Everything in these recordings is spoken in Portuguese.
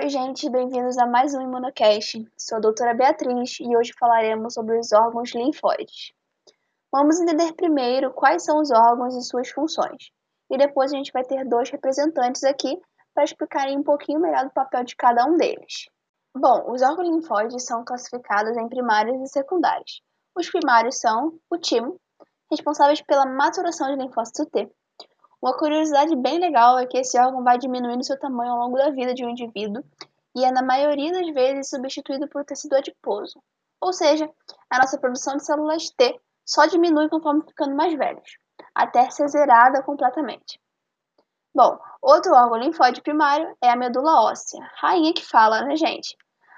Oi, gente, bem-vindos a mais um Imunocast. Sou a doutora Beatriz e hoje falaremos sobre os órgãos linfóides. Vamos entender primeiro quais são os órgãos e suas funções, e depois a gente vai ter dois representantes aqui para explicarem um pouquinho melhor do papel de cada um deles. Bom, os órgãos linfóides são classificados em primários e secundários. Os primários são o timo, responsáveis pela maturação de linfócito T, uma curiosidade bem legal é que esse órgão vai diminuindo seu tamanho ao longo da vida de um indivíduo e é, na maioria das vezes, substituído por tecido adiposo. Ou seja, a nossa produção de células T só diminui conforme ficando mais velhos, até ser zerada completamente. Bom, outro órgão linfóide primário é a medula óssea, rainha que fala, né, gente?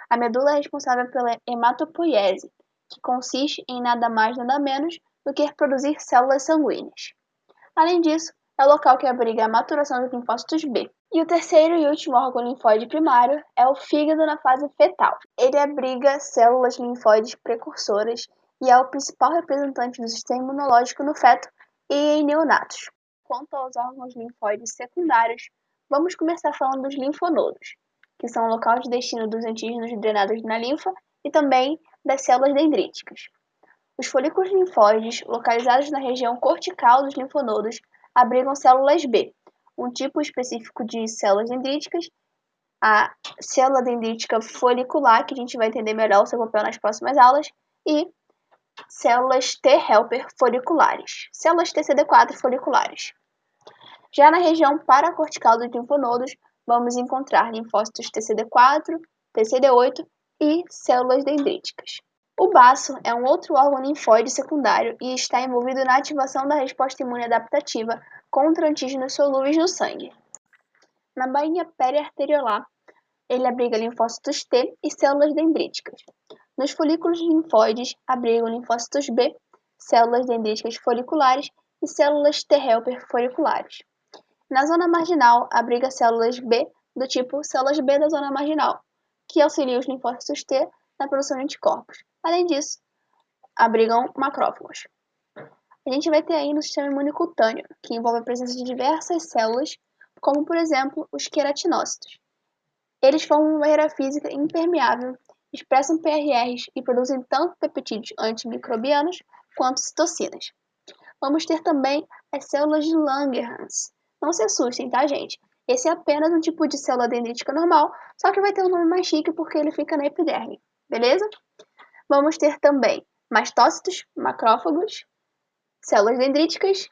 A medula é responsável pela hematopoiese, que consiste em nada mais nada menos do que produzir células sanguíneas. Além disso, é o local que abriga a maturação dos linfócitos B. E o terceiro e último órgão linfóide primário é o fígado na fase fetal. Ele abriga células linfóides precursoras e é o principal representante do sistema imunológico no feto e em neonatos. Quanto aos órgãos linfóides secundários, vamos começar falando dos linfonodos, que são o local de destino dos antígenos drenados na linfa e também das células dendríticas. Os folículos linfóides, localizados na região cortical dos linfonodos, abrigam células B, um tipo específico de células dendríticas, a célula dendrítica folicular, que a gente vai entender melhor o seu papel nas próximas aulas, e células T helper foliculares, células TCD4 foliculares. Já na região paracortical dos linfonodos, vamos encontrar linfócitos TCD4, TCD8 e células dendríticas. O baço é um outro órgão linfóide secundário e está envolvido na ativação da resposta imune adaptativa contra antígenos solúveis no sangue. Na bainha periarteriolar, ele abriga linfócitos T e células dendríticas. Nos folículos linfóides, abrigam linfócitos B, células dendríticas foliculares e células T helper foliculares. Na zona marginal, abriga células B do tipo células B da zona marginal, que auxiliam os linfócitos T na produção de anticorpos. Além disso, abrigam macrófagos. A gente vai ter aí no sistema imune cutâneo, que envolve a presença de diversas células, como por exemplo os queratinócitos. Eles formam uma barreira física impermeável, expressam PRRs e produzem tanto peptídeos antimicrobianos quanto citocinas. Vamos ter também as células de Langerhans. Não se assustem, tá, gente? Esse é apenas um tipo de célula dendrítica normal, só que vai ter um nome mais chique porque ele fica na epiderme, beleza? Vamos ter também mastócitos, macrófagos, células dendríticas,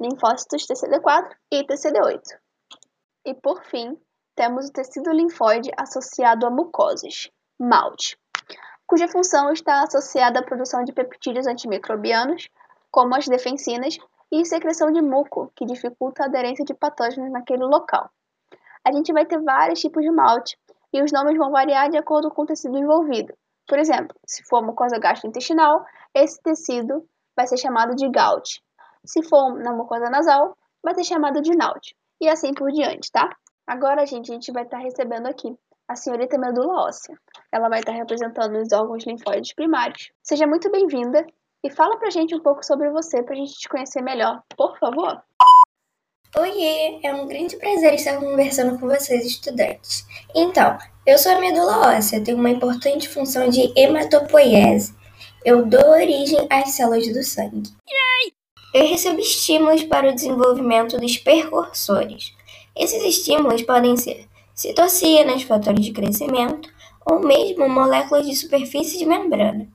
linfócitos TCD4 e TCD8. E por fim, temos o tecido linfóide associado a mucosas, MALT, cuja função está associada à produção de peptídeos antimicrobianos, como as defensinas, e secreção de muco, que dificulta a aderência de patógenos naquele local. A gente vai ter vários tipos de MALT, e os nomes vão variar de acordo com o tecido envolvido, por exemplo, se for mucosa gastrointestinal, esse tecido vai ser chamado de GAUT. Se for na mucosa nasal, vai ser chamado de NAUT. E assim por diante, tá? Agora, gente, a gente vai estar tá recebendo aqui a senhorita medula óssea. Ela vai estar tá representando os órgãos linfóides primários. Seja muito bem-vinda e fala pra gente um pouco sobre você pra gente te conhecer melhor, por favor. Oiê, é um grande prazer estar conversando com vocês, estudantes. Então, eu sou a medula óssea, tenho uma importante função de hematopoiese. Eu dou origem às células do sangue. Eu recebo estímulos para o desenvolvimento dos precursores. Esses estímulos podem ser citocinas, fatores de crescimento ou mesmo moléculas de superfície de membrana.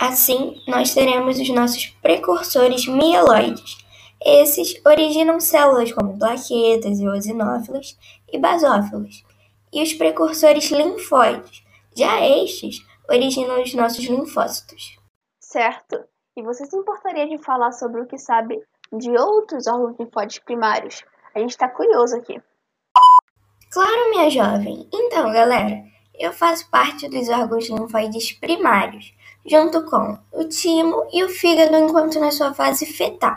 Assim, nós teremos os nossos precursores mieloides. Esses originam células como plaquetas, eosinófilas e basófilas. E os precursores linfóides. Já estes originam os nossos linfócitos. Certo. E você se importaria de falar sobre o que sabe de outros órgãos linfóides primários? A gente está curioso aqui. Claro, minha jovem. Então, galera, eu faço parte dos órgãos linfóides primários junto com o timo e o fígado enquanto na sua fase fetal.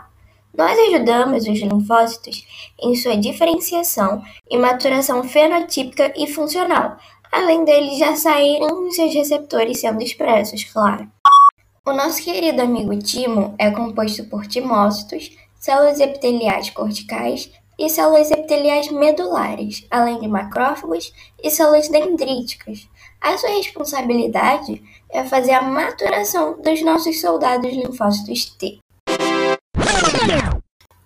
Nós ajudamos os linfócitos em sua diferenciação e maturação fenotípica e funcional, além deles já saírem seus receptores sendo expressos, claro. O nosso querido amigo timo é composto por timócitos, células epiteliais corticais, e células epiteliais medulares, além de macrófagos e células dendríticas. A sua responsabilidade é fazer a maturação dos nossos soldados linfócitos T.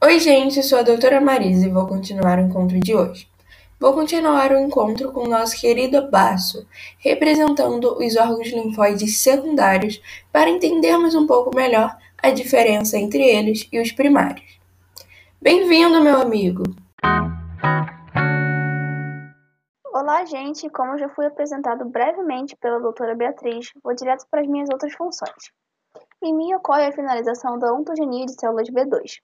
Oi, gente, sou a doutora Marisa e vou continuar o encontro de hoje. Vou continuar o encontro com o nosso querido baço, representando os órgãos linfóides secundários para entendermos um pouco melhor a diferença entre eles e os primários. Bem-vindo, meu amigo! Olá, gente! Como já fui apresentado brevemente pela doutora Beatriz, vou direto para as minhas outras funções. Em mim ocorre a finalização da ontogenia de células B2.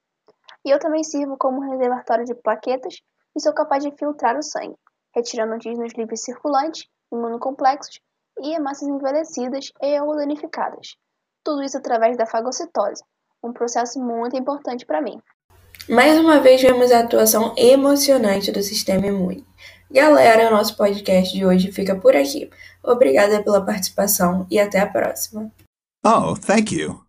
E eu também sirvo como reservatório de plaquetas e sou capaz de filtrar o sangue, retirando antígenos livres circulantes, imunocomplexos e hemácias envelhecidas e ou danificadas. Tudo isso através da fagocitose, um processo muito importante para mim. Mais uma vez vemos a atuação emocionante do sistema imune. Galera, o nosso podcast de hoje fica por aqui. Obrigada pela participação e até a próxima. Oh, thank you.